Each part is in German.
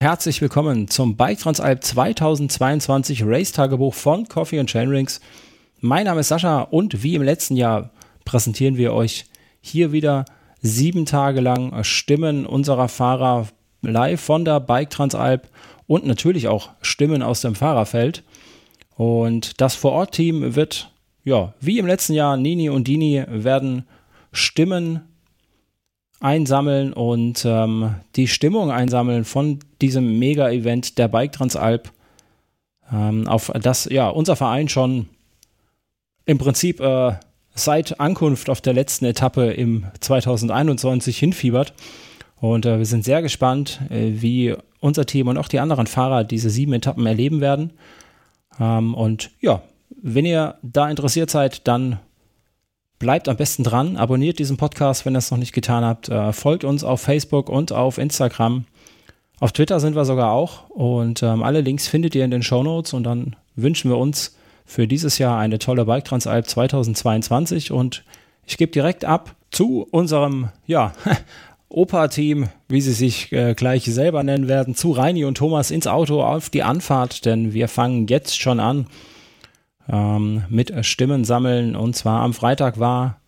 Herzlich willkommen zum Bike Transalp 2022 Race Tagebuch von Coffee and Chainrings. Mein Name ist Sascha und wie im letzten Jahr präsentieren wir euch hier wieder sieben Tage lang Stimmen unserer Fahrer live von der Bike Transalp und natürlich auch Stimmen aus dem Fahrerfeld. Und das Vorort-Team wird, ja, wie im letzten Jahr, Nini und Dini werden Stimmen einsammeln und ähm, die Stimmung einsammeln von diesem Mega-Event der Bike Transalp, ähm, auf das ja unser Verein schon im Prinzip äh, seit Ankunft auf der letzten Etappe im 2021 hinfiebert. Und äh, wir sind sehr gespannt, äh, wie unser Team und auch die anderen Fahrer diese sieben Etappen erleben werden. Ähm, und ja, wenn ihr da interessiert seid, dann Bleibt am besten dran, abonniert diesen Podcast, wenn ihr es noch nicht getan habt. Äh, folgt uns auf Facebook und auf Instagram. Auf Twitter sind wir sogar auch. Und ähm, alle Links findet ihr in den Show Notes. Und dann wünschen wir uns für dieses Jahr eine tolle Bike Transalp 2022. Und ich gebe direkt ab zu unserem, ja, Opa-Team, wie sie sich äh, gleich selber nennen werden, zu Reini und Thomas ins Auto auf die Anfahrt, denn wir fangen jetzt schon an ähm, mit Stimmen sammeln. Und zwar am Freitag war,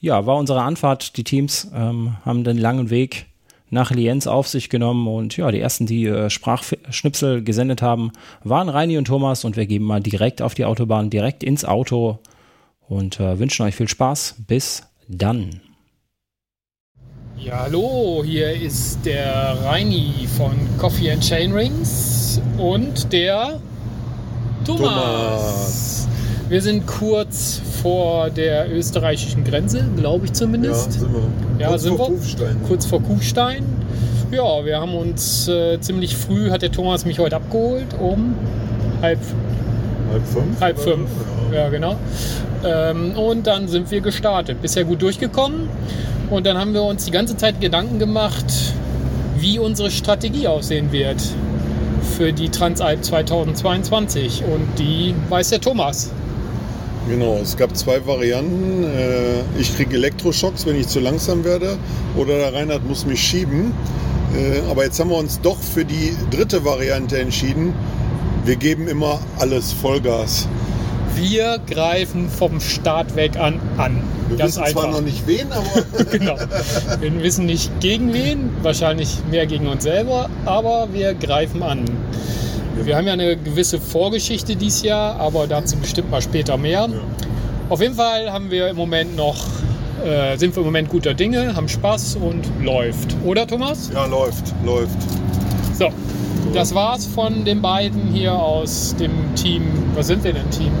ja, war unsere Anfahrt. Die Teams ähm, haben den langen Weg nach Lienz auf sich genommen und ja, die ersten, die äh, Sprachschnipsel gesendet haben, waren Reini und Thomas und wir geben mal direkt auf die Autobahn, direkt ins Auto und äh, wünschen euch viel Spaß. Bis dann. Ja, hallo, hier ist der Reini von Coffee and Chain Rings und der Thomas. Thomas. Wir sind kurz vor der österreichischen Grenze, glaube ich zumindest. Ja, sind wir. Ja, kurz sind vor wir. Kufstein. Kurz vor Kufstein. Ja, wir haben uns äh, ziemlich früh, hat der Thomas mich heute abgeholt, um halb, Halb fünf? halb fünf. Ja. Ja, genau. Ähm, und dann sind wir gestartet. Bisher gut durchgekommen. Und dann haben wir uns die ganze Zeit Gedanken gemacht, wie unsere Strategie aussehen wird für die Transalp 2022. Und die weiß der Thomas. Genau, es gab zwei Varianten. Äh, Ich kriege Elektroschocks, wenn ich zu langsam werde, oder der Reinhard muss mich schieben. Äh, Aber jetzt haben wir uns doch für die dritte Variante entschieden. Wir geben immer alles Vollgas. Wir greifen vom Start weg an an. Wir Ganz wissen einfach. zwar noch nicht wen, aber genau. Wir wissen nicht gegen wen, wahrscheinlich mehr gegen uns selber, aber wir greifen an. Wir haben ja eine gewisse Vorgeschichte dieses Jahr, aber dazu bestimmt mal später mehr. Auf jeden Fall haben wir im Moment noch, äh, sind wir im Moment guter Dinge, haben Spaß und läuft. Oder Thomas? ja, läuft, läuft. So, das war's von den beiden hier aus dem Team. Was sind wir denn Team?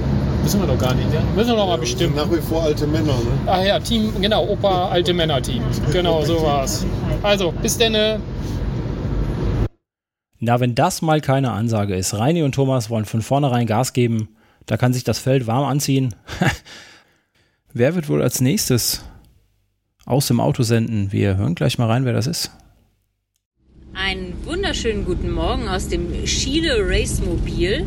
Wissen wir doch gar nicht, ne? Müssen wir noch mal Wir bestimmen. nach wie vor alte Männer, ne? Ach ja, Team, genau, Opa Alte Männer Team. Genau, so war's. Also, bis denn. Na, wenn das mal keine Ansage ist. Reini und Thomas wollen von vornherein Gas geben. Da kann sich das Feld warm anziehen. wer wird wohl als nächstes aus dem Auto senden? Wir hören gleich mal rein, wer das ist. Einen wunderschönen guten Morgen aus dem Schiele Race Mobil.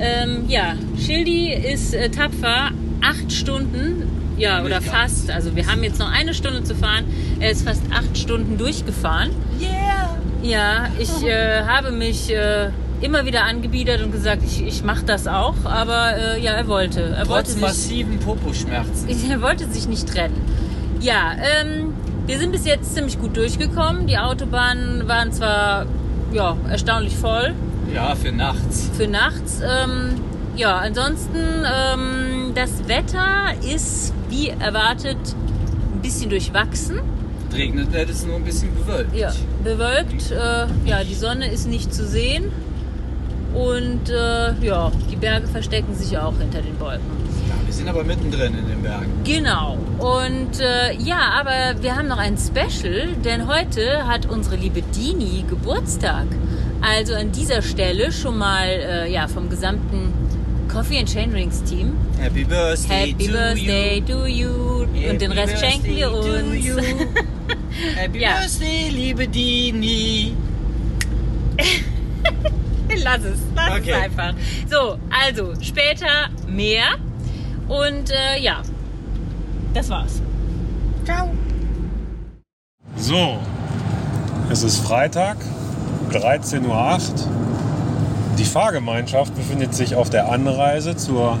Ähm, ja, Schildi ist äh, tapfer, acht Stunden, ja, oder fast. Also wir haben jetzt noch eine Stunde zu fahren. Er ist fast acht Stunden durchgefahren. Yeah! Ja, ich äh, habe mich äh, immer wieder angebiedert und gesagt, ich, ich mache das auch. Aber äh, ja, er wollte. Er wollte Trotz sich, massiven Poposchmerzen. er wollte sich nicht trennen. Ja, ähm, wir sind bis jetzt ziemlich gut durchgekommen. Die Autobahnen waren zwar ja, erstaunlich voll Ja, für nachts. für nachts. Ähm, ja, ansonsten ähm, das Wetter ist wie erwartet ein bisschen durchwachsen. Regnet wird es nur ein bisschen bewölkt. Ja, bewölkt. Äh, ja, die Sonne ist nicht zu sehen. Und äh, ja, die Berge verstecken sich auch hinter den Wolken. Ja, wir sind aber mittendrin in den Bergen. Genau. Und äh, ja, aber wir haben noch ein Special, denn heute hat unsere liebe Dini Geburtstag. Also an dieser Stelle schon mal äh, ja, vom gesamten Coffee and Chain Rings Team. Happy Birthday Happy to Birthday you. to you. Und den Rest Happy schenken wir Birthday to uns. you. Happy Ja. Birthday, liebe Dini. Lass es, lass Okay. es einfach. So, also später mehr. Und äh, ja, das war's. Ciao. So, es ist Freitag, 13.08 Uhr. Die Fahrgemeinschaft befindet sich auf der Anreise zur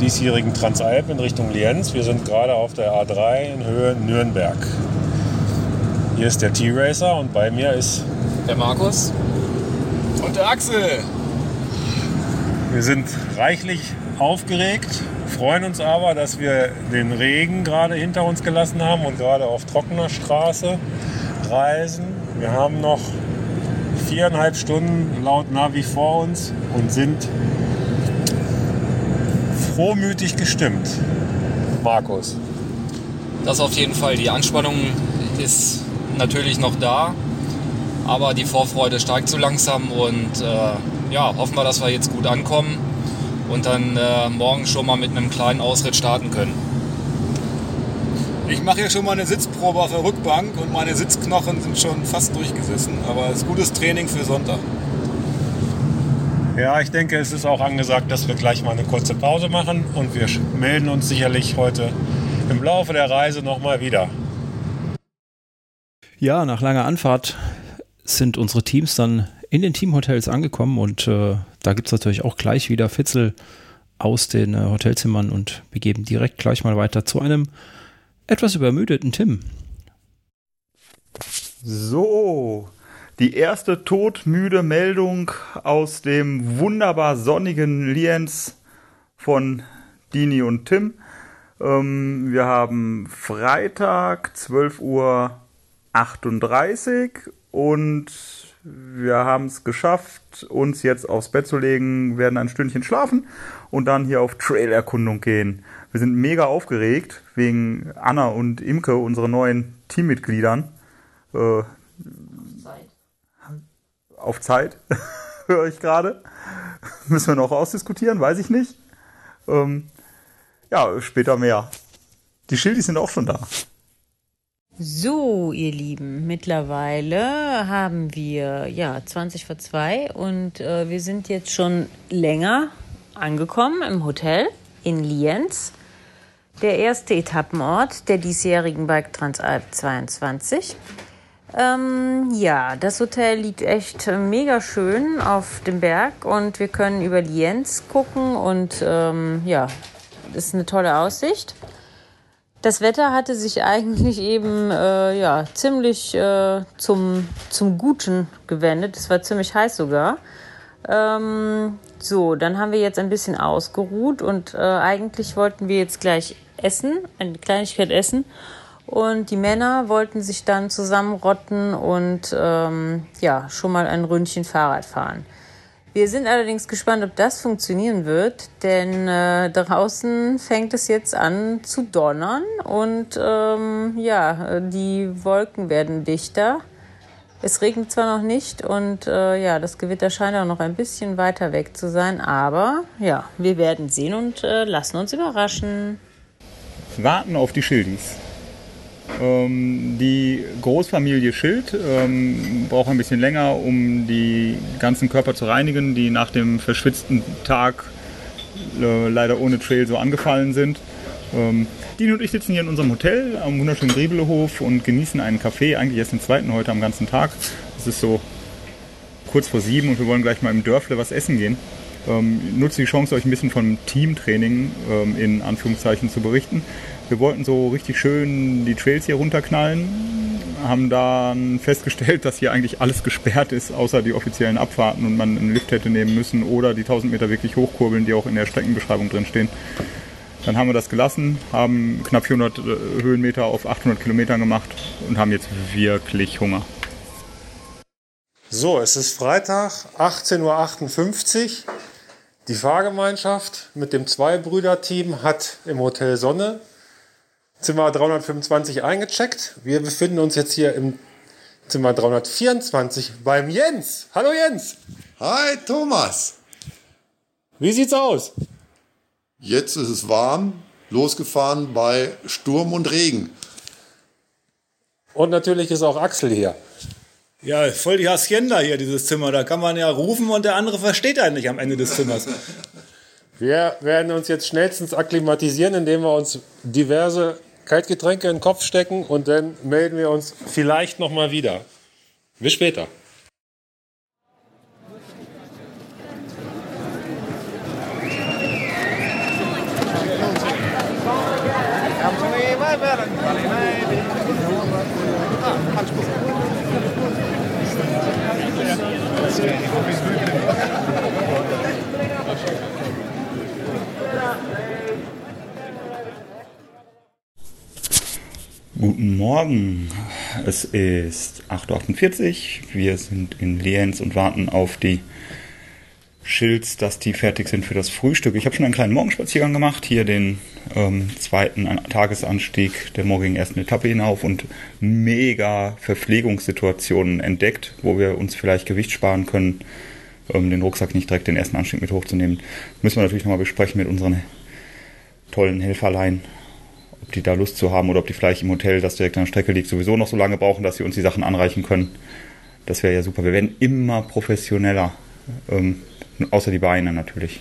diesjährigen Transalp in Richtung Lienz. Wir sind gerade auf der A3 in Höhe Nürnberg. Hier ist der T-Racer und bei mir ist Der Markus. Und der Axel. Wir sind reichlich aufgeregt, freuen uns aber, dass wir den Regen gerade hinter uns gelassen haben und gerade auf trockener Straße reisen. Wir haben noch viereinhalb Stunden laut Navi vor uns und sind frohmütig gestimmt. Markus. Das auf jeden Fall. Die Anspannung ist natürlich noch da, aber die Vorfreude steigt so langsam und äh, ja, hoffen wir, dass wir jetzt gut ankommen und dann äh, morgen schon mal mit einem kleinen Ausritt starten können. Ich mache hier schon mal eine Sitzprobe auf der Rückbank und meine Sitzknochen sind schon fast durchgesessen. Aber es ist gutes Training für Sonntag. Ja, ich denke, es ist auch angesagt, dass wir gleich mal eine kurze Pause machen und wir melden uns sicherlich heute im Laufe der Reise nochmal wieder. Ja, nach langer Anfahrt sind unsere Teams dann in den Teamhotels angekommen und äh, da gibt es natürlich auch gleich wieder Fitzel aus den äh, Hotelzimmern und wir geben direkt gleich mal weiter zu einem etwas übermüdeten Tim. So, die erste todmüde Meldung aus dem wunderbar sonnigen Lienz von Dini und Tim. Ähm, wir haben Freitag 12.38 Uhr und wir haben es geschafft, uns jetzt aufs Bett zu legen, werden ein Stündchen schlafen und dann hier auf Trailerkundung gehen. Wir sind mega aufgeregt wegen Anna und Imke, unsere neuen Teammitgliedern. Äh, auf Zeit, höre ich gerade. Müssen wir noch ausdiskutieren, weiß ich nicht. Ähm, ja, später mehr. Die Schildis sind auch schon da. So, ihr Lieben, mittlerweile haben wir ja 20 vor 2 und äh, wir sind jetzt schon länger angekommen im Hotel in Lienz. Der erste Etappenort der diesjährigen Bike Transalp 22. Ähm, ja, das Hotel liegt echt mega schön auf dem Berg und wir können über Lienz gucken und ähm, ja, ist eine tolle Aussicht. Das Wetter hatte sich eigentlich eben äh, ja, ziemlich äh, zum, zum Guten gewendet. Es war ziemlich heiß sogar. Ähm, so, dann haben wir jetzt ein bisschen ausgeruht und äh, eigentlich wollten wir jetzt gleich essen, eine Kleinigkeit essen. Und die Männer wollten sich dann zusammenrotten und ähm, ja, schon mal ein Ründchen Fahrrad fahren. Wir sind allerdings gespannt, ob das funktionieren wird, denn äh, draußen fängt es jetzt an zu donnern und ähm, ja, die Wolken werden dichter. Es regnet zwar noch nicht und äh, ja, das Gewitter scheint auch noch ein bisschen weiter weg zu sein, aber ja, wir werden sehen und äh, lassen uns überraschen. Warten auf die Schildis. Ähm, die Großfamilie Schild ähm, braucht ein bisschen länger, um die ganzen Körper zu reinigen, die nach dem verschwitzten Tag äh, leider ohne Trail so angefallen sind. Ähm, Dini und ich sitzen hier in unserem Hotel am wunderschönen Griebelehof und genießen einen Kaffee, eigentlich erst den zweiten heute am ganzen Tag. Es ist so kurz vor sieben und wir wollen gleich mal im Dörfle was essen gehen. Ähm, nutze die Chance, euch ein bisschen vom Teamtraining ähm, in Anführungszeichen zu berichten. Wir wollten so richtig schön die Trails hier runterknallen, haben dann festgestellt, dass hier eigentlich alles gesperrt ist, außer die offiziellen Abfahrten und man einen Lift hätte nehmen müssen oder die 1000 Meter wirklich hochkurbeln, die auch in der Streckenbeschreibung drin stehen. Dann haben wir das gelassen, haben knapp 400 äh, Höhenmeter auf 800 Kilometern gemacht und haben jetzt wirklich Hunger. So, es ist Freitag, 18.58 Uhr. Die Fahrgemeinschaft mit dem Zwei-Brüder-Team hat im Hotel Sonne Zimmer 325 eingecheckt. Wir befinden uns jetzt hier im Zimmer 324 beim Jens. Hallo Jens. Hi Thomas. Wie sieht's aus? Jetzt ist es warm, losgefahren bei Sturm und Regen. Und natürlich ist auch Axel hier. Ja, voll die Hacienda hier, dieses Zimmer. Da kann man ja rufen und der andere versteht einen nicht am Ende des Zimmers. Wir werden uns jetzt schnellstens akklimatisieren, indem wir uns diverse Kaltgetränke in den Kopf stecken und dann melden wir uns vielleicht nochmal wieder. Bis später. Morgen. Es ist 8.48 Uhr. Wir sind in Lienz und warten auf die Schilds, dass die fertig sind für das Frühstück. Ich habe schon einen kleinen Morgenspaziergang gemacht, hier den ähm, zweiten Tagesanstieg der morgigen ersten Etappe hinauf und mega Verpflegungssituationen entdeckt, wo wir uns vielleicht Gewicht sparen können, ähm, den Rucksack nicht direkt den ersten Anstieg mit hochzunehmen. Müssen wir natürlich nochmal besprechen mit unseren tollen Helferlein, ob die da Lust zu haben oder ob die vielleicht im Hotel, das direkt an der Strecke liegt, sowieso noch so lange brauchen, dass sie uns die Sachen anreichen können. Das wäre ja super. Wir werden immer professioneller. Ähm, außer die Beine natürlich.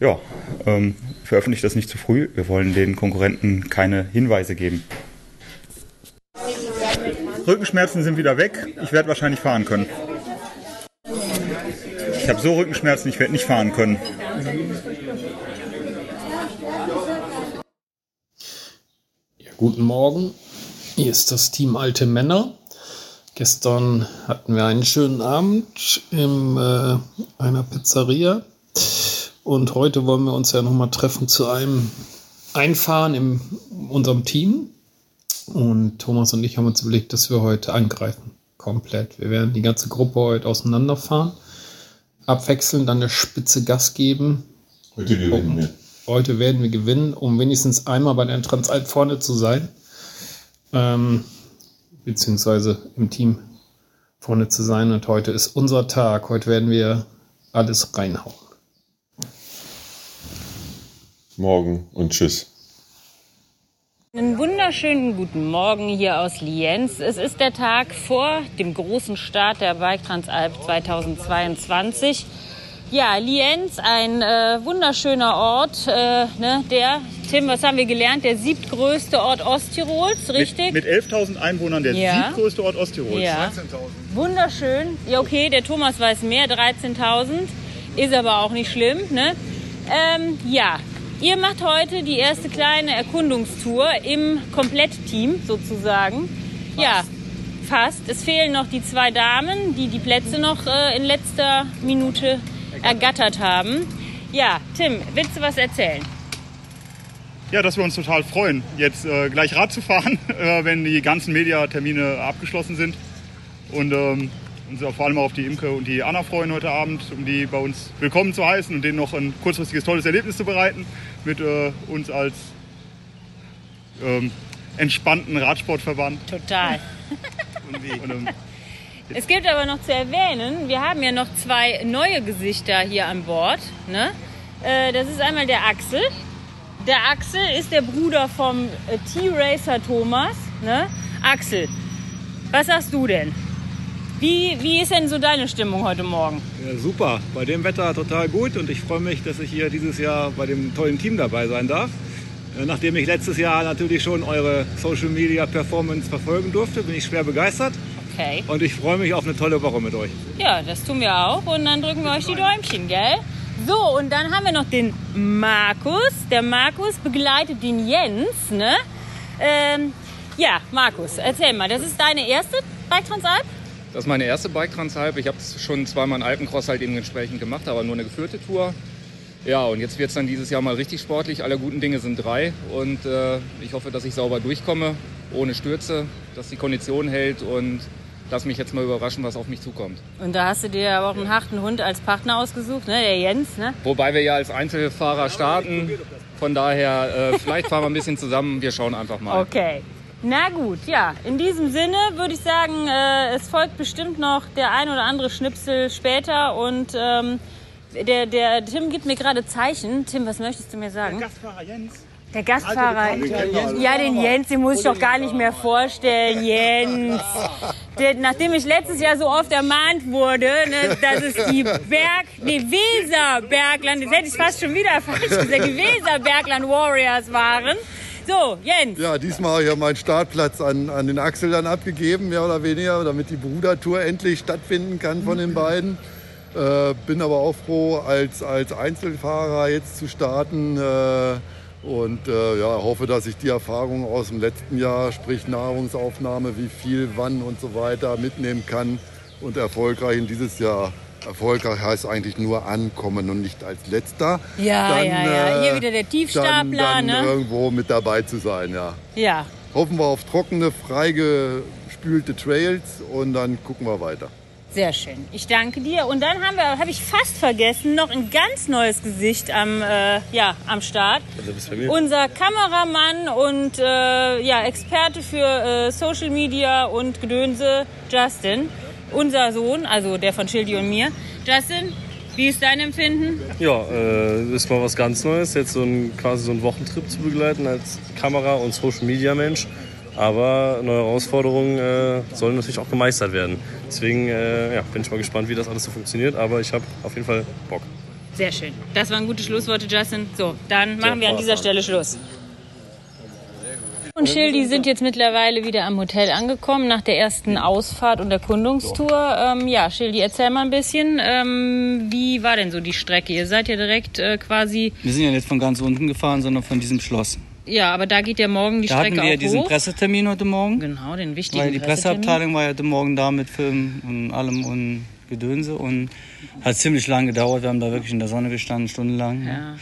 Ja, ähm, veröffentlicht das nicht zu früh. Wir wollen den Konkurrenten keine Hinweise geben. Rückenschmerzen sind wieder weg. Ich werde wahrscheinlich fahren können. Ich habe so Rückenschmerzen, ich werde nicht fahren können. Guten Morgen, hier ist das Team Alte Männer. Gestern hatten wir einen schönen Abend in äh, einer Pizzeria und heute wollen wir uns ja nochmal treffen zu einem Einfahren in unserem Team. Und Thomas und ich haben uns überlegt, dass wir heute angreifen. Komplett. Wir werden die ganze Gruppe heute auseinanderfahren, abwechselnd an der Spitze Gas geben. Heute gewinnen wir. Heute werden wir gewinnen, um wenigstens einmal bei der Transalp vorne zu sein. Ähm, beziehungsweise im Team vorne zu sein. Und heute ist unser Tag. Heute werden wir alles reinhauen. Morgen und tschüss. Einen wunderschönen guten Morgen hier aus Lienz. Es ist der Tag vor dem großen Start der Bike Transalp 2022. Ja, Lienz, ein äh, wunderschöner Ort, äh, ne, der, Tim, was haben wir gelernt, der siebtgrößte Ort Osttirols, richtig? Mit, mit 11.000 Einwohnern der Ja. siebtgrößte Ort Osttirols. Ja. Wunderschön. Ja, okay, der Thomas weiß mehr, 13.000. Ist aber auch nicht schlimm, ne? Ähm, ja, ihr macht heute die erste kleine Erkundungstour im Komplettteam sozusagen. Ja, fast. Es fehlen noch die zwei Damen, die die Plätze noch äh, in letzter Minute ergattert haben. Ja, Tim, willst du was erzählen? Ja, dass wir uns total freuen, jetzt äh, gleich Rad zu fahren, äh, wenn die ganzen Mediatermine abgeschlossen sind. Und ähm, uns auch vor allem auch auf die Imke und die Anna freuen heute Abend, um die bei uns willkommen zu heißen und denen noch ein kurzfristiges tolles Erlebnis zu bereiten mit äh, uns als ähm, entspannten Radsportverband. Total. Und, ähm, Es gibt aber noch zu erwähnen, wir haben ja noch zwei neue Gesichter hier an Bord. Ne? Äh, das ist einmal der Axel. Der Axel ist der Bruder vom äh, T-Racer Thomas. Ne? Axel, was sagst du denn? Wie, wie ist denn so deine Stimmung heute Morgen? Ja, super, bei dem Wetter total gut und ich freue mich, dass ich hier dieses Jahr bei dem tollen Team dabei sein darf. Äh, Nachdem ich letztes Jahr natürlich schon eure Social Media Performance verfolgen durfte, bin ich schwer begeistert Okay. und ich freue mich auf eine tolle Woche mit euch. Ja, das tun wir auch und dann drücken wir euch die Däumchen, gell? So, und dann haben wir noch den Markus. Der Markus begleitet den Jens, ne? Ähm, ja, Markus, erzähl mal, das ist deine erste Bike Transalp? Das ist meine erste Bike Transalp. Ich habe es schon zweimal in Alpencross halt eben entsprechend gemacht, aber nur eine geführte Tour. Ja, und jetzt wird es dann dieses Jahr mal richtig sportlich. Alle guten Dinge sind drei und äh, ich hoffe, dass ich sauber durchkomme, ohne Stürze, dass die Kondition hält und lass mich jetzt mal überraschen, was auf mich zukommt. Und da hast du dir aber auch einen harten Hund als Partner ausgesucht, ne? Der Jens, ne? Wobei wir ja als Einzelfahrer starten. Von daher, äh, vielleicht fahren wir ein bisschen zusammen. Wir schauen einfach mal. Okay. Na gut, ja. In diesem Sinne würde ich sagen, äh, es folgt bestimmt noch der ein oder andere Schnipsel später und ähm, der, der Tim gibt mir gerade Zeichen. Tim, was möchtest du mir sagen? Der Gastfahrer Jens. Der Gastfahrer. Ja, den Jens, den muss ich doch gar nicht mehr vorstellen. Jens. Der, nachdem ich letztes Jahr so oft ermahnt wurde, ne, dass es die Berg, nee, Weserbergland, jetzt hätte ich fast schon wieder falsch gesagt, die Weserbergland Warriors waren. So, Jens. Ja, diesmal habe ich ja meinen Startplatz an, an den Axel dann abgegeben, mehr oder weniger, damit die Brudertour endlich stattfinden kann von den beiden. Äh, bin aber auch froh, als, als Einzelfahrer jetzt zu starten. Äh, und äh, ja, hoffe, dass ich die Erfahrungen aus dem letzten Jahr, sprich Nahrungsaufnahme, wie viel, wann und so weiter, mitnehmen kann und erfolgreich in dieses Jahr. Erfolgreich heißt eigentlich nur ankommen und nicht als letzter. Ja, ja, ja. Hier wieder der Tiefstapler, dann, dann ne? irgendwo mit dabei zu sein, ja. Ja. Hoffen wir auf trockene, freigespülte Trails und dann gucken wir weiter. Sehr schön. Ich danke dir. Und dann haben wir, habe ich fast vergessen, noch ein ganz neues Gesicht am, äh, ja, am Start. Unser Kameramann und äh, ja, Experte für äh, Social Media und Gedönse, Justin. Unser Sohn, also der von Schildi und mir. Justin, wie ist dein Empfinden? Ja, äh, ist mal was ganz Neues, jetzt so ein, quasi so einen Wochentrip zu begleiten als Kamera- und Social-Media-Mensch. Aber neue Herausforderungen äh, sollen natürlich auch gemeistert werden. Deswegen äh, ja, bin ich mal gespannt, wie das alles so funktioniert. Aber ich habe auf jeden Fall Bock. Sehr schön. Das waren gute Schlussworte, Justin. So, dann machen wir an dieser Stelle Schluss. Und Schildi sind jetzt mittlerweile wieder am Hotel angekommen nach der ersten Ausfahrt und Erkundungstour. Ähm, ja, Schildi, erzähl mal ein bisschen, ähm, wie war denn so die Strecke? Ihr seid ja direkt äh, quasi, Wir sind ja nicht von ganz unten gefahren, sondern von diesem Schloss. Ja, aber da geht ja morgen die da hatten Strecke wir ja auch diesen hoch. Pressetermin heute Morgen. Genau, den wichtigen Weil die. Presseabteilung war ja heute Morgen da mit Film und allem und Gedönse und hat ziemlich lang gedauert. Wir haben da wirklich in der Sonne gestanden, stundenlang. Ja, ja,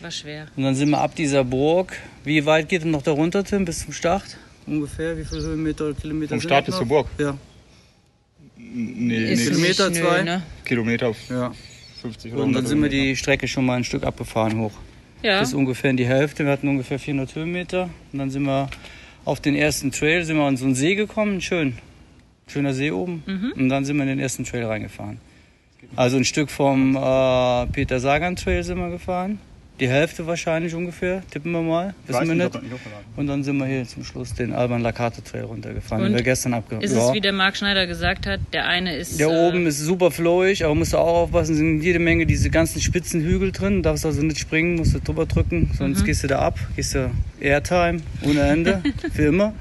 war schwer. Und dann sind wir ab dieser Burg. Wie weit geht denn noch da runter, Tim, bis zum Start? Ungefähr, wie viele Höhenmeter oder Kilometer Vom sind Start bis zur Burg? Ja. Nee, Ist Kilometer zwei? ne? Kilometer Ja. 50 oder Und dann 100 sind wir die Strecke schon mal ein Stück abgefahren hoch. Ja. Bis ungefähr in die Hälfte. Wir hatten ungefähr 400 Höhenmeter. Und dann sind wir auf den ersten Trail, sind wir an so einen See gekommen. Schön. Schöner See oben. Mhm. Und dann sind wir in den ersten Trail reingefahren. Also ein Stück vom äh, Peter Sagan Trail sind wir gefahren. Die Hälfte wahrscheinlich ungefähr, tippen wir mal. Weiß Wissen wir nicht, nicht. Und dann sind wir hier zum Schluss den Alban Lakata Trail runtergefahren, den Und wir gestern abgefahren Ist es, wie der Marc Schneider gesagt hat, der eine ist... der äh, oben ist super flowig, aber musst du auch aufpassen, sind jede Menge diese ganzen spitzen Hügel drin. Darfst also nicht springen, musst du drüber drücken, sonst Mhm. gehst du da ab. Gehst du Airtime ohne Ende, für immer.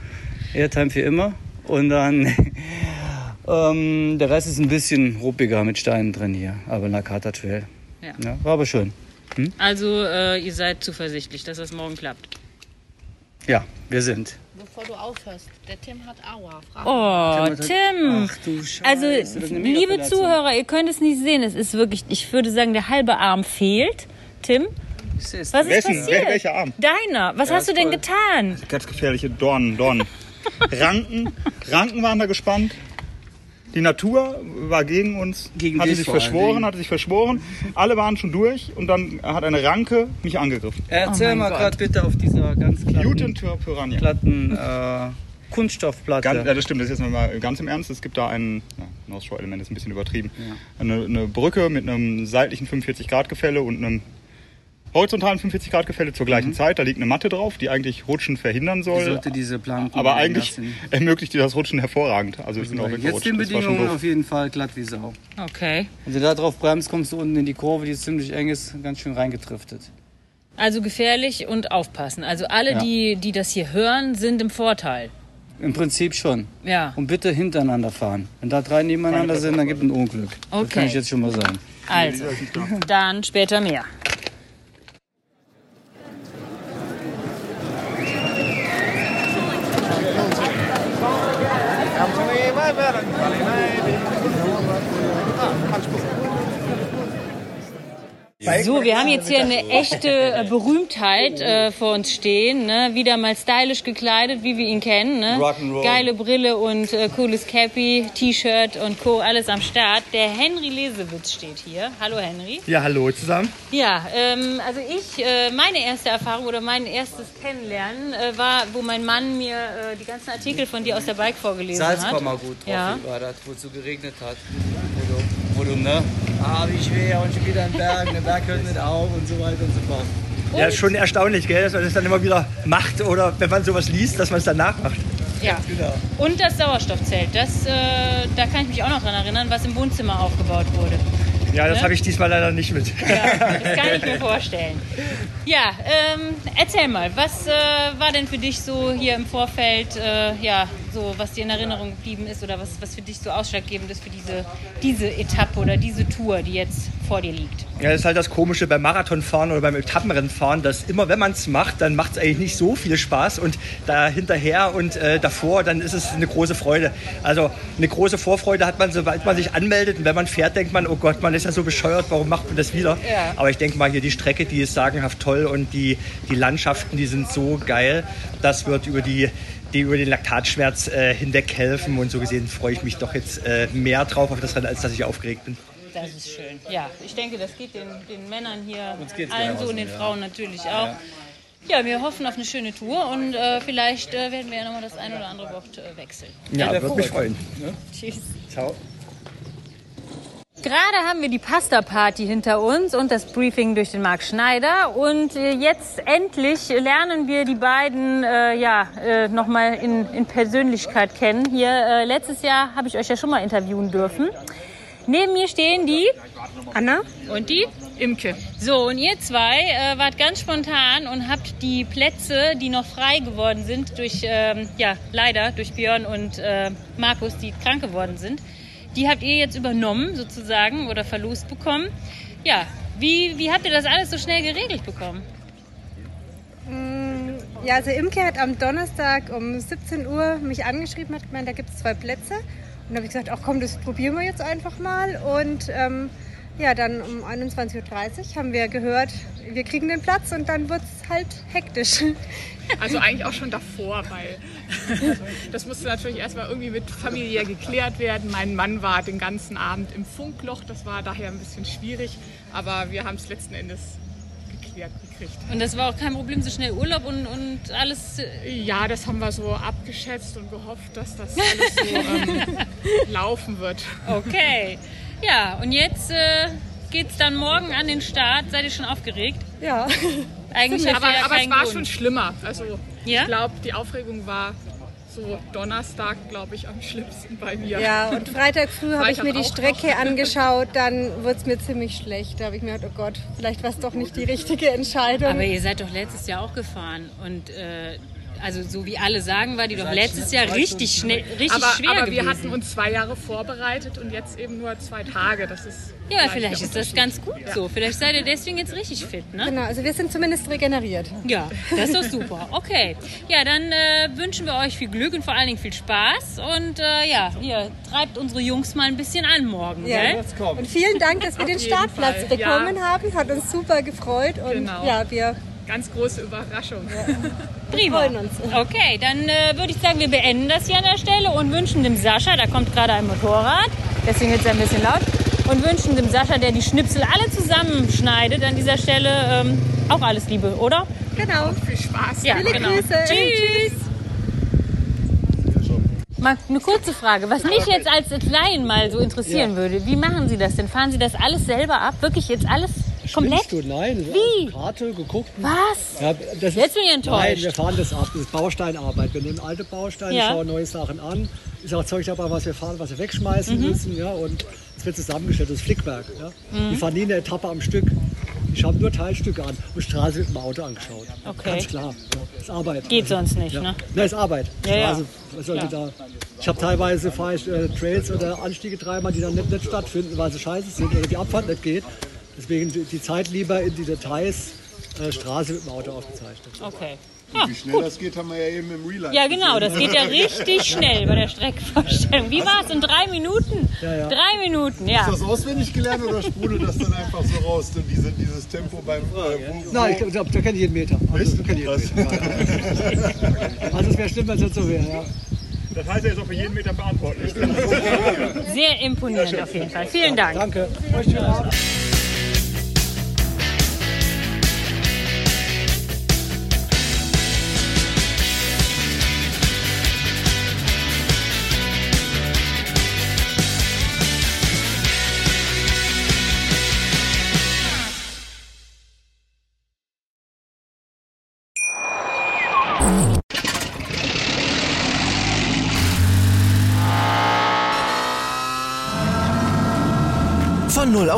Airtime für immer. Und dann ähm, der Rest ist ein bisschen ruppiger mit Steinen drin hier, aber Nakata Trail. Ja. Ja, war aber schön. Hm? Also äh, ihr seid zuversichtlich, dass das morgen klappt. Ja, wir sind. Bevor du aufhörst, der Tim hat Aua. Frag Oh, ihn. Tim. Ach du Scheiße. Also, das ist eine liebe. Zuhörer, ihr könnt es nicht sehen. Es ist wirklich, ich würde sagen, der halbe Arm fehlt. Tim, was ist Wessen? passiert? Wel- welcher Arm? Deiner. Was Ja, hast du denn toll. getan? Ganz gefährliche Dornen, Dornen. Ranken, Ranken waren da gespannt. Die Natur war gegen uns, Gegen hatte sich verschworen, hatte sich verschworen. Alle waren schon durch und dann hat eine Ranke mich angegriffen. Erzähl Oh mal gerade bitte auf dieser ganz glatten, glatten äh, Kunststoffplatte. Ganz, ja, das stimmt, das ist jetzt mal ganz im Ernst. Es gibt da ein, ja, North Shore Element ist ein bisschen übertrieben. Eine, eine Brücke mit einem seitlichen 45 Grad Gefälle und einem horizontalen 45 Grad Gefälle zur gleichen Zeit. Da liegt eine Matte drauf, die eigentlich Rutschen verhindern soll. Die sollte diese Planken aber eigentlich lassen. ermöglicht dir das Rutschen hervorragend. Also ich bin auch Jetzt weggerutscht. den Das war schon Bedingungen auf jeden Fall glatt wie Sau. Okay. Wenn du da drauf bremst, kommst du unten in die Kurve, die ziemlich eng ist, ganz schön reingetriftet. Also gefährlich und aufpassen. Also alle, Ja. die, die das hier hören, sind im Vorteil. Im Prinzip schon. Ja. Und bitte hintereinander fahren. Wenn da drei nebeneinander sind, dann gibt es ein Unglück. Das Okay. kann ich jetzt schon mal sagen. Also, dann später mehr. Valeu, So, wir haben jetzt hier eine echte äh, Berühmtheit äh, vor uns stehen. Ne? Wieder mal stylisch gekleidet, wie wir ihn kennen. Ne? Rock'n'Roll. Geile Brille und äh, cooles Cappy, T-Shirt und Co. Alles am Start. Der Henry Lesewitz steht hier. Hallo Henry. Ja, hallo zusammen. Ja, ähm, also ich, äh, meine erste Erfahrung oder mein erstes Kennenlernen äh, war, wo mein Mann mir äh, die ganzen Artikel von dir aus der Bike vorgelesen hat. Salzkammergut Ja. war das, wo es so geregnet hat. Wo du, wo du ne? Ah, wie schwer und schon wieder ein Berg, der Berg hört nicht auf und so weiter und so fort. Ja, ist schon erstaunlich, gell, dass man das dann immer wieder macht oder wenn man sowas liest, dass man es dann nachmacht. Ja. Genau. Und das Sauerstoffzelt, das, äh, da kann ich mich auch noch dran erinnern, was im Wohnzimmer aufgebaut wurde. Ja, das Ne? habe ich diesmal leider nicht mit. Das kann ich mir vorstellen. Ja, ähm, erzähl mal, was äh, war denn für dich so hier im Vorfeld, äh, ja, so was dir in Erinnerung geblieben ist oder was, was für dich so ausschlaggebend ist für diese, diese Etappe oder diese Tour, die jetzt vor dir liegt? Ja, das ist halt das Komische beim Marathonfahren oder beim Etappenrennenfahren, dass immer, wenn man es macht, dann macht es eigentlich nicht so viel Spaß und da hinterher und äh, davor, dann ist es eine große Freude. Also eine große Vorfreude hat man, sobald man sich anmeldet und wenn man fährt, denkt man, oh Gott, man ist ja so bescheuert, warum macht man das wieder? Ja. Aber ich denke mal, hier die Strecke, die ist sagenhaft toll und die, die Landschaften, die sind so geil, das wird über die die über den Laktatschmerz äh, hinweg helfen und so gesehen freue ich mich doch jetzt äh, mehr drauf auf das Rennen, als dass ich aufgeregt bin. Das ist schön. Ja, ich denke, das geht den, den Männern hier Uns geht's allen so und den ja. Frauen natürlich auch. Ja, wir hoffen auf eine schöne Tour und äh, vielleicht äh, werden wir ja nochmal das ein oder andere Wort äh, wechseln. Ja, würde mich freuen. Tschüss. Ciao. Gerade haben wir die Pasta-Party hinter uns und das Briefing durch den Marc Schneider. Und äh, jetzt endlich lernen wir die beiden äh, ja, äh, nochmal in, in Persönlichkeit kennen. Hier, äh, letztes Jahr habe ich euch ja schon mal interviewen dürfen. Neben mir stehen die Anna und die Imke. So, und ihr zwei äh, wart ganz spontan und habt die Plätze, die noch frei geworden sind, durch, ähm, ja, leider durch Björn und äh, Markus, die krank geworden sind, die habt ihr jetzt übernommen sozusagen oder verlost bekommen. Ja, wie, wie habt ihr das alles so schnell geregelt bekommen? Mm, Ja, also Imke hat am Donnerstag um 17 Uhr mich angeschrieben, hat gemeint, da gibt es zwei Plätze. Und da habe ich gesagt, ach komm, das probieren wir jetzt einfach mal. Und ähm, ja, dann um 21.30 Uhr haben wir gehört, wir kriegen den Platz und dann wird es halt hektisch. Also eigentlich auch schon davor, weil das musste natürlich erstmal irgendwie mit familiär geklärt werden. Mein Mann war den ganzen Abend im Funkloch, das war daher ein bisschen schwierig, aber wir haben es letzten Endes geklärt gekriegt. Und das war auch kein Problem, so schnell Urlaub und, und alles. Ja, das haben wir so abgeschätzt und gehofft, dass das alles so ähm, laufen wird. Okay. Ja, und jetzt äh, geht's dann morgen an den Start. Seid ihr schon aufgeregt? Ja. Eigentlich aber, ja aber es war Grund. schon schlimmer. Also Ja? ich glaube, die Aufregung war so Donnerstag, glaube ich, am schlimmsten bei mir. Ja, und Freitag früh habe ich mir die Strecke noch. angeschaut, dann wurde es mir ziemlich schlecht. Da habe ich mir gedacht, oh Gott, vielleicht war es doch nicht die richtige Entscheidung. Aber ihr seid doch letztes Jahr auch gefahren. Und äh, also so wie alle sagen, war die doch letztes Jahr richtig schnell, richtig aber, schwer aber gewesen. wir hatten uns zwei Jahre vorbereitet und jetzt eben nur zwei Tage. Das ist ja, vielleicht ist das ganz gut Ja. so. Vielleicht seid ihr deswegen jetzt richtig fit, ne? Genau, also wir sind zumindest regeneriert. Ja, das ist doch super. Okay. Ja, dann äh, wünschen wir euch viel Glück und vor allen Dingen viel Spaß. Und äh, ja, ihr treibt unsere Jungs mal ein bisschen an morgen, Ja, gell? und vielen Dank, dass wir den Startplatz Fall, bekommen ja. haben. Hat uns super gefreut und Genau. ja, wir Ganz große Überraschung. Prima. freuen uns. Okay, dann äh, würde ich sagen, wir beenden das hier an der Stelle und wünschen dem Sascha, da kommt gerade ein Motorrad, deswegen ist er ein bisschen laut, und wünschen dem Sascha, der die Schnipsel alle zusammenschneidet, an dieser Stelle ähm, auch alles Liebe, oder? Genau. Viel Spaß. Ja, Viele genau. Grüße. Tschüss. Mal eine kurze Frage, was mich jetzt als Laien mal so interessieren Ja. würde. Wie machen Sie das denn? Fahren Sie das alles selber ab? Wirklich jetzt alles komplett? Du? Nein. Wie? Karte geguckt. Was? Ja, Jetzt bin ich enttäuscht. Nein, wir fahren das ab. Das ist Bausteinarbeit. Wir nehmen alte Bausteine, Ja. schauen neue Sachen an. Ist auch Zeug dabei, was wir fahren, was wir wegschmeißen Mhm. müssen. Ja, und es wird zusammengestellt. Das ist Flickwerk. Ja. Mhm. Die fahren nie eine Etappe am Stück. Die schauen nur Teilstücke an und Straße mit dem Auto angeschaut. Okay. Ganz klar. Das ist Arbeit. Geht sonst nicht, ja. ne? Nein, ist Arbeit. Ja, ja. Die da? Ich habe teilweise fahre ich äh, Trails oder Anstiege dreimal, die dann nicht, nicht stattfinden, weil sie scheiße sind oder die Abfahrt nicht geht. Deswegen die, die Zeit lieber in die Details äh, Straße mit dem Auto aufgezeichnet. Okay. Und wie schnell das geht, haben wir ja eben im Real Life Ja, genau, das geht ja richtig schnell bei der Streckenvorstellung. Wie war es? In drei Minuten? ja. Drei Minuten, ja. Ist das auswendig gelernt oder sprudelt das dann einfach so raus, so diese, dieses Tempo beim... Äh, wo, Nein, ich glaube, da kenne ich jeden Meter. Also, da kenn ich jeden Meter. Ja, ja. Also es wäre schlimm, wenn es nicht so wäre. Ja. Das heißt, er ist auch für jeden Meter verantwortlich. Sehr imponierend auf jeden Fall. Vielen Dank. Danke.